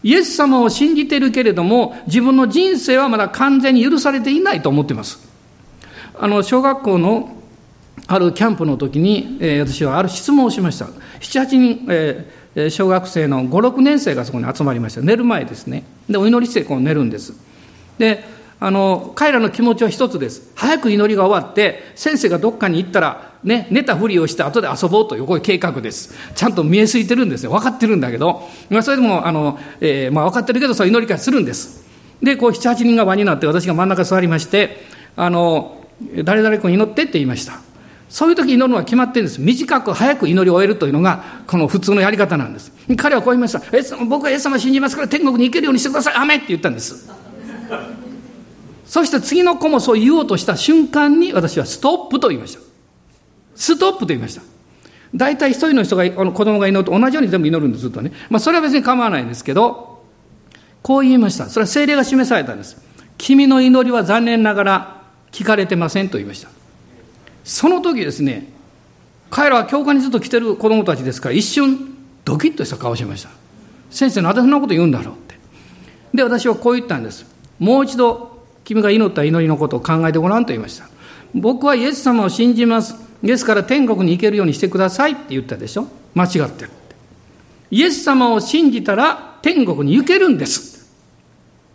[SPEAKER 1] イエス様を信じているけれども、自分の人生はまだ完全に許されていないと思ってます。あの、小学校のあるキャンプの時に、えー、私はある質問をしました。7、8人、えー、小学生の5、6年生がそこに集まりました。寝る前ですね。で、お祈りしてこう寝るんです。で、あの、彼らの気持ちは一つです。早く祈りが終わって、先生がどっかに行ったら、ね、寝たふりをして後で遊ぼうという、こういう計画です。ちゃんと見えすいてるんですよ。分かってるんだけど、まあ、それでも、あの、えー、まあ、分かってるけど、そう祈り会するんです。で、こう、七八人が輪になって、私が真ん中座りまして、あの、誰々君祈ってって言いました。そういう時祈るのは決まってるんです。短く早く祈りを終えるというのが、この普通のやり方なんです。彼はこう言いました。僕はイエス様信じますから天国に行けるようにしてください。アメって言ったんです。そして次の子もそう言おうとした瞬間に私はストップと言いました。ストップと言いました。大体一人の人が、あの子供が祈ると同じように全部祈るんです、ずっとね。まあそれは別に構わないんですけど、こう言いました。それは精霊が示されたんです。君の祈りは残念ながら聞かれてませんと言いました。その時ですね、彼らは教会にずっと来てる子供たちですから、一瞬ドキッとした顔をしました。先生、なぜそんなこと言うんだろうって。で、私はこう言ったんです。もう一度、君が祈った祈りのことを考えてごらんと言いました。僕はイエス様を信じます。ですから天国に行けるようにしてくださいって言ったでしょ間違ってる。イエス様を信じたら天国に行けるんです。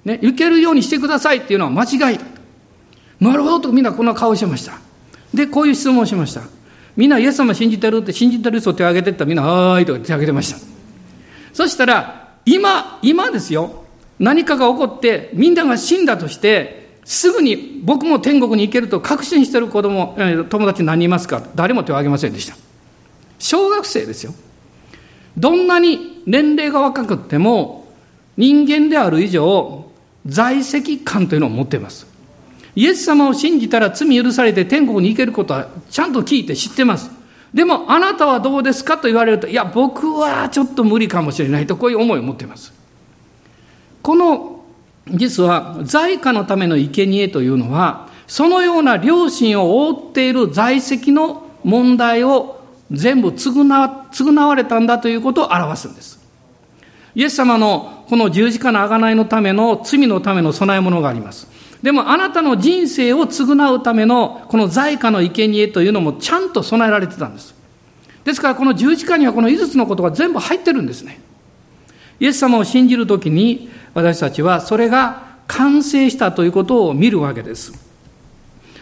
[SPEAKER 1] ね、行けるようにしてくださいっていうのは間違いだ。なるほどとみんなこんな顔してました。で、こういう質問をしました。みんなイエス様信じてるって信じてる人手を挙げてったらみんな、はーいと手を挙げてました。そしたら、今、今ですよ。何かが起こってみんなが死んだとして、すぐに僕も天国に行けると確信してる子供、友達何人いますか？誰も手を挙げませんでした。小学生ですよ。どんなに年齢が若くても、人間である以上、在籍感というのを持っています。イエス様を信じたら罪許されて天国に行けることはちゃんと聞いて知ってます。でも、あなたはどうですかと言われると、いや、僕はちょっと無理かもしれないと、こういう思いを持っています。この、実は、在家のための生贄というのは、そのような良心を覆っている在籍の問題を全部償償われたんだということを表すんです。イエス様のこの十字架の贖いのための罪のための備え物があります。でもあなたの人生を償うためのこの在家の生贄というのもちゃんと備えられてたんです。ですからこの十字架にはこの5つのことが全部入ってるんですね。イエス様を信じるときに私たちはそれが完成したということを見るわけです。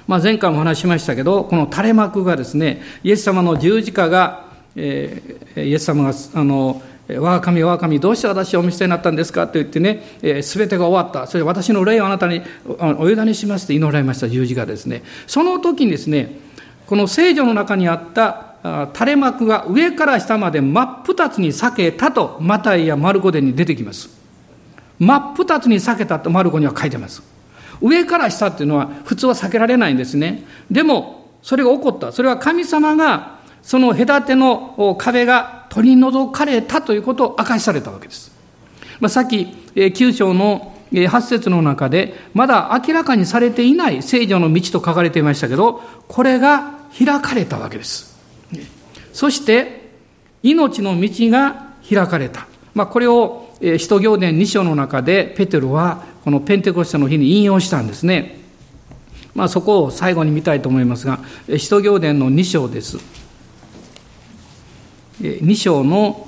[SPEAKER 1] まあ、前回もお話しましたけど、この垂れ幕がですね、イエス様の十字架が、えー、イエス様があの我が神、我が神、どうして私をお見捨てになったんですか？と言ってね、す、べ、てが終わった。それ私の霊をあなたにお委ねしますと祈られました十字架ですね。その時にですね、この聖女の中にあった垂れ幕が上から下まで真っ二つに裂けたと、マタイやマルコデに出てきます。真っ二つに裂けたとマルコには書いてます。上から下っていうのは普通は避けられないんですね。でも、それが起こった。それは神様がその隔ての壁が取り除かれたということを明かしされたわけです。まあ、さっき、9章の8節の中で、まだ明らかにされていない聖女の道と書かれていましたけど、これが開かれたわけです。そして、命の道が開かれた。まあ、これを、使徒行伝2章の中で、ペテロは、このペンテコステの日に引用したんですね。まあ、そこを最後に見たいと思いますが、使徒行伝の2章です。2章の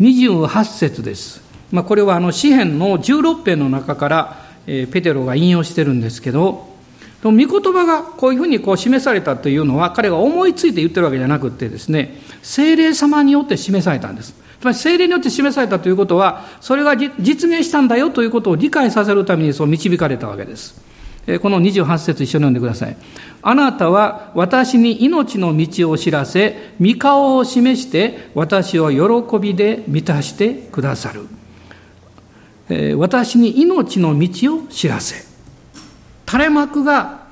[SPEAKER 1] 28節です。まあ、これはあの詩篇の16編の中からペテロが引用してるんですけど、御言葉がこういうふうにこう示されたというのは彼が思いついて言ってるわけじゃなくてですね、精霊様によって示されたんです。つまり精霊によって示されたということは、それが実現したんだよということを理解させるためにそう導かれたわけです。この28節一緒に読んでください。あなたは私に命の道を知らせ、御顔を示して私を喜びで満たしてくださる。私に命の道を知らせ。垂れ幕が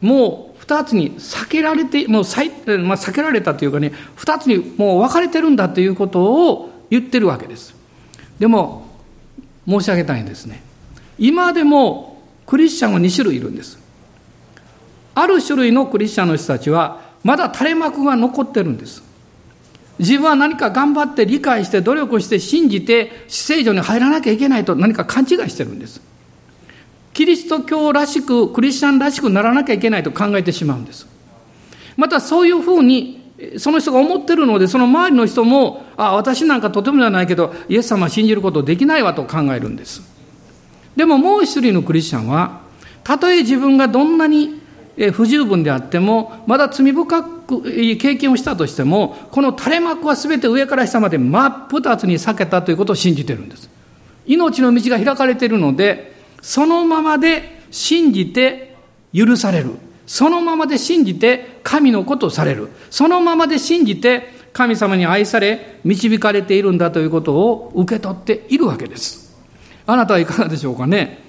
[SPEAKER 1] もう二つに避けられて、もう、まあ、避けられたというかね、二つにもう分かれてるんだということを言ってるわけです。でも、申し上げたいんですね。今でもクリスチャンは2種類いるんです。ある種類のクリスチャンの人たちは、まだ垂れ幕が残ってるんです。自分は何か頑張って理解して努力して信じて聖女に入らなきゃいけないと何か勘違いしてるんです。キリスト教らしく、クリスチャンらしくならなきゃいけないと考えてしまうんです。またそういうふうに、その人が思ってるので、その周りの人も、あ、私なんかとてもじゃないけど、イエス様は信じることできないわと考えるんです。でももう一人のクリスチャンは、たとえ自分がどんなに不十分であっても、まだ罪深く経験をしたとしても、この垂れ幕は全て上から下まで真っ二つに裂けたということを信じてるんです。命の道が開かれているので、そのままで信じて許される。そのままで信じて神のことをされる。そのままで信じて神様に愛され、導かれているんだということを受け取っているわけです。あなたはいかがでしょうかね？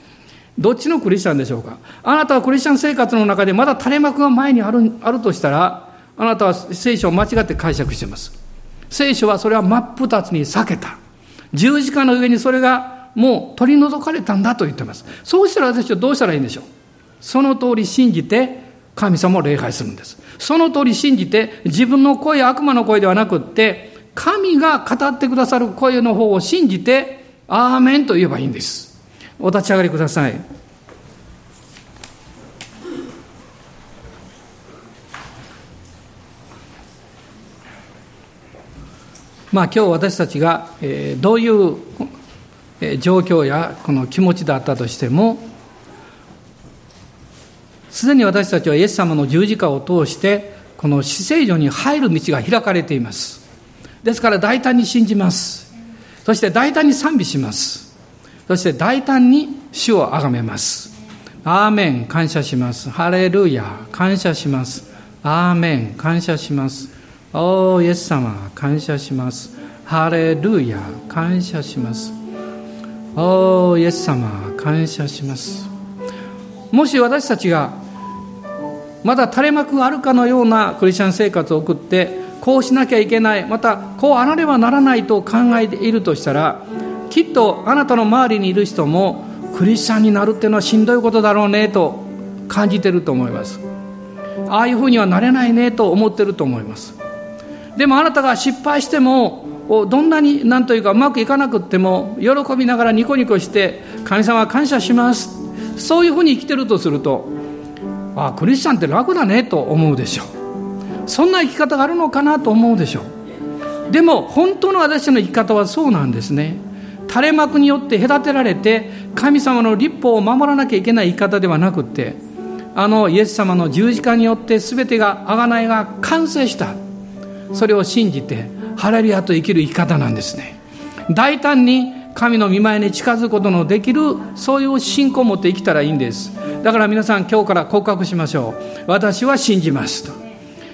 [SPEAKER 1] どっちのクリスチャンでしょうか？あなたはクリスチャン生活の中でまだ垂れ幕が前にあるあるとしたら、あなたは聖書を間違って解釈しています。聖書はそれは真っ二つに避けた。十字架の上にそれがもう取り除かれたんだと言ってます。そうしたら私はどうしたらいいんでしょうその通り信じて神様を礼拝するんです。その通り信じて自分の声、悪魔の声ではなくって、神が語ってくださる声の方を信じて、アーメンと言えばいいんです。お立ち上がりください。まあ今日私たちが、えどういう状況やこの気持ちだったとしても、すでに私たちはイエス様の十字架を通して、この死聖所に入る道が開かれています。ですから大胆に信じます。そして大胆に賛美します。そして大胆に主を崇めます。アーメン、感謝します。ハレルヤ、感謝します。アーメン、感謝します。おー、イエス様、感謝します。ハレルヤ、感謝します。おー、イエス様、感謝します。もし私たちがまだ垂れ幕があるかのようなクリスチャン生活を送ってこうしなきゃいけないまたこうあらねばならないと考えているとしたらきっとあなたの周りにいる人もクリスチャンになるっていうのはしんどいことだろうねと感じてると思いますああいうふうにはなれないねと思ってると思いますでもあなたが失敗してもどんなに何というかうまくいかなくっても喜びながらニコニコして神様感謝します。そういうふうに生きてるとするとああクリスチャンって楽だねと思うでしょう。そんな生き方があるのかなと思うでしょう。でも本当の私の生き方はそうなんですね。垂れ幕によって隔てられて神様の立法を守らなきゃいけない生き方ではなくってあのイエス様の十字架によって全てが贖いが完成した。それを信じてハレルヤと生きる生き方なんですね。大胆に神の御前に近づくことのできるそういう信仰を持って生きたらいいんです。だから皆さん今日から告白しましょう。私は信じますと。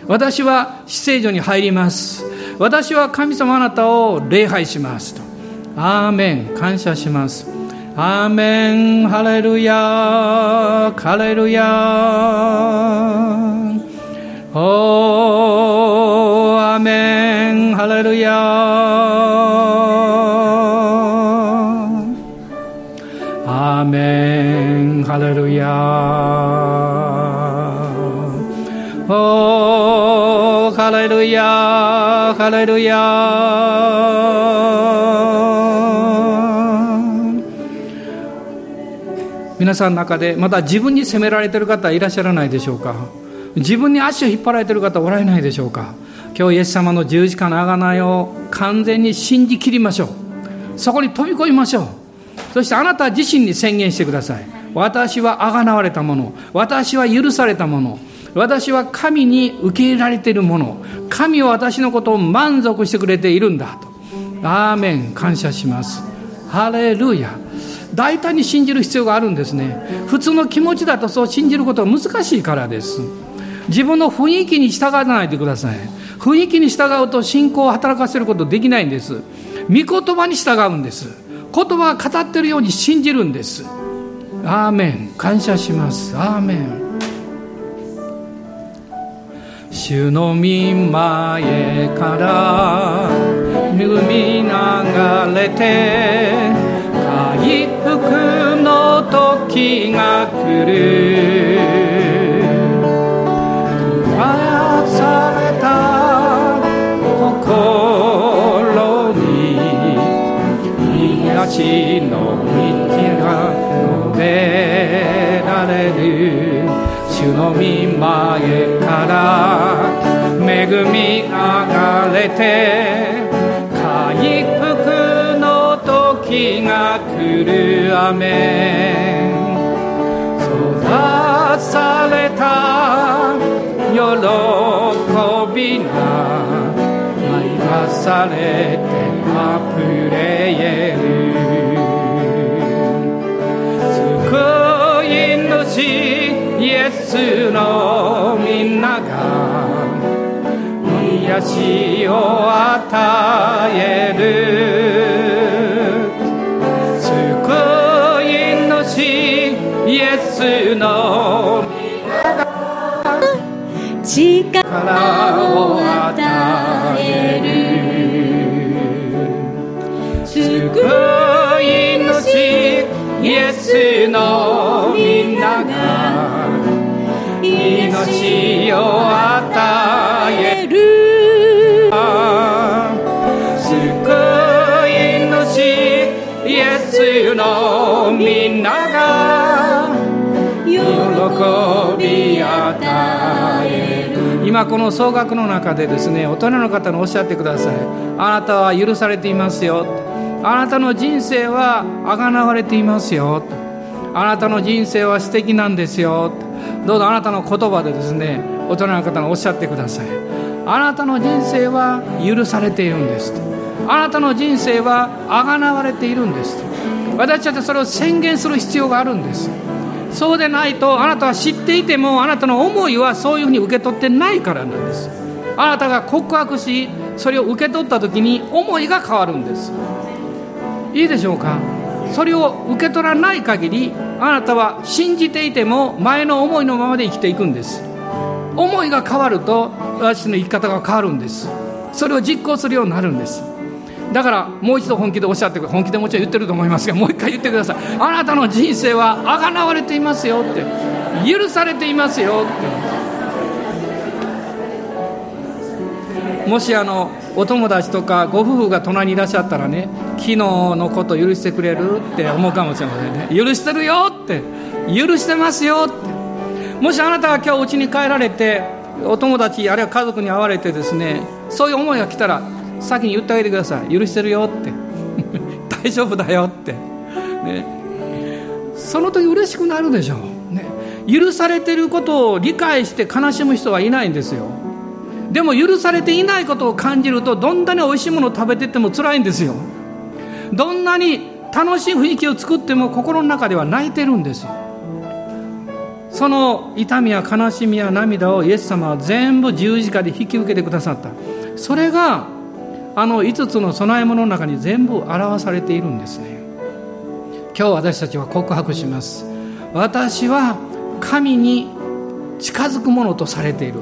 [SPEAKER 1] 私は死聖所に入ります。私は神様あなたを礼拝しますと。アーメン。感謝します。アーメン。ハレルヤ。ハレルヤ。おーーメンハレルヤアーメンハレルヤおーハレルヤハレルヤ皆さんの中でまだ自分に責められている方いらっしゃらないでしょうか自分に足を引っ張られている方おられないでしょうか？今日イエス様の十字架の贖いを完全に信じきりましょうそこに飛び込みましょうそしてあなた自身に宣言してください。私はあがなわれたもの。私は許されたもの。私は神に受け入れられているもの。神は私のことを満足してくれているんだと。アーメン。感謝します。ハレルヤ。大胆に信じる必要があるんですね。普通の気持ちだとそう信じることは難しいからです。自分の雰囲気に従わないでください。雰囲気に従うと信仰を働かせることできないんです。御言葉に従うんです。言葉が語ってるように信じるんですアーメン感謝しますアーメン主の御前から恵み流れて回復の時が来る心命の道が述べられる。主の御前から恵みがれて回復の時が来る。雨育された喜びがされて溢れる救い主イエスのみんなが癒しを与える。救い主イエスの力を与を与える。救い主イエスのみんなが喜び与える。今この総額の中でですね大人の方におっしゃってください。あなたは許されていますよ。あなたの人生はあがなわれていますよ。あなたの人生は素敵なんですよ。どうぞあなたの言葉でですね大人の方におっしゃってください。あなたの人生は許されているんですあなたの人生はあがなわれているんです私たちはそれを宣言する必要があるんです。そうでないとあなたは知っていてもあなたの思いはそういうふうに受け取ってないからなんです。あなたが告白しそれを受け取った時に思いが変わるんです。いいでしょうか？それを受け取らない限りあなたは信じていても前の思いのままで生きていくんです。思いが変わると私の生き方が変わるんです。それを実行するようになるんです。だからもう一度本気でおっしゃってください。本気でもちろん言ってると思いますがもう一回言ってください。あなたの人生はあがなわれていますよって。許されていますよって。もしあのお友達とかご夫婦が隣にいらっしゃったらね昨日のこと許してくれるって思うかもしれませんね。許してるよって。許してますよって。もしあなたが今日家に帰られてお友達あるいは家族に会われてですねそういう思いが来たら先に言ってあげてください。許してるよって。大丈夫だよって、ね、その時嬉しくなるでしょう、ね、許されてることを理解して悲しむ人はいないんですよ。でも許されていないことを感じるとどんなに美味しいものを食べてても辛いんですよ。どんなに楽しい雰囲気を作っても心の中では泣いてるんですよ。その痛みや悲しみや涙をイエス様は全部十字架で引き受けてくださった。それがあの5つの供え物の中に全部表されているんですね。今日私たちは告白します。私は神に近づくものとされている。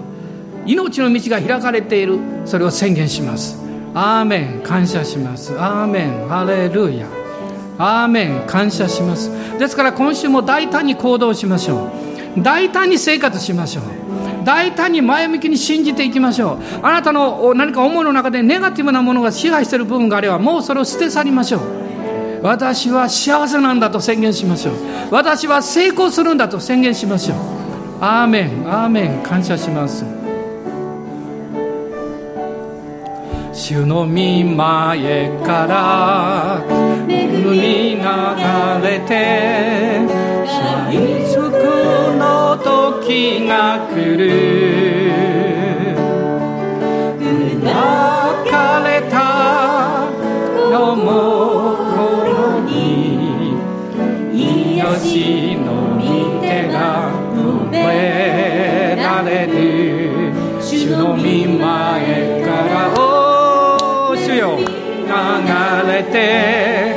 [SPEAKER 1] 命の道が開かれている。それを宣言します。アーメン。感謝します。アーメン。ハレルヤ。アーメン。感謝します。ですから今週も大胆に行動しましょう。大胆に生活しましょう。大胆に前向きに信じていきましょう。あなたの何か思いの中でネガティブなものが支配している部分があればもうそれを捨て去りましょう。私は幸せなんだと宣言しましょう。私は成功するんだと宣言しましょう。アーメン。アーメン。感謝します。主の御前から恵み流れて最速の時が来る。抱かれたのもて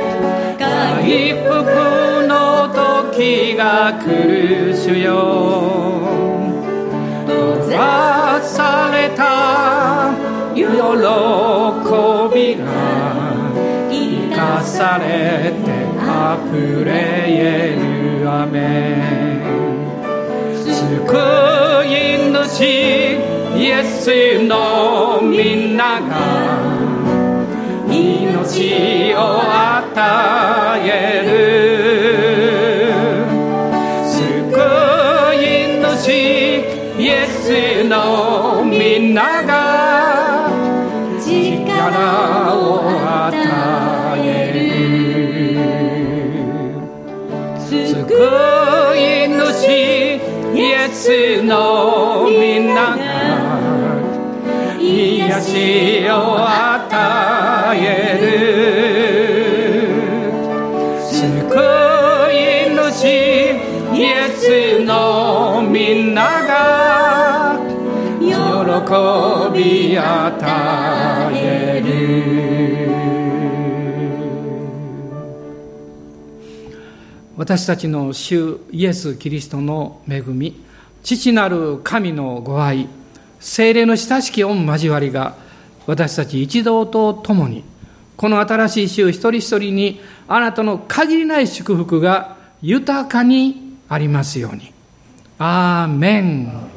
[SPEAKER 1] 回復の時が来る主よ。閉ざされた喜びが生かされて溢れる雨。救い主イエスのみんなが命を与える救い主イエスのみんなが力を与える。救い主イエスのみんなが癒しを与える救い主イエスの皆び与える。私たちの主イエス・キリストの恵み父なる神のご愛精霊の親しき御交わりが私たち一同と共にこの新しい週一人一人にあなたの限りない祝福が豊かにありますように。アーメン。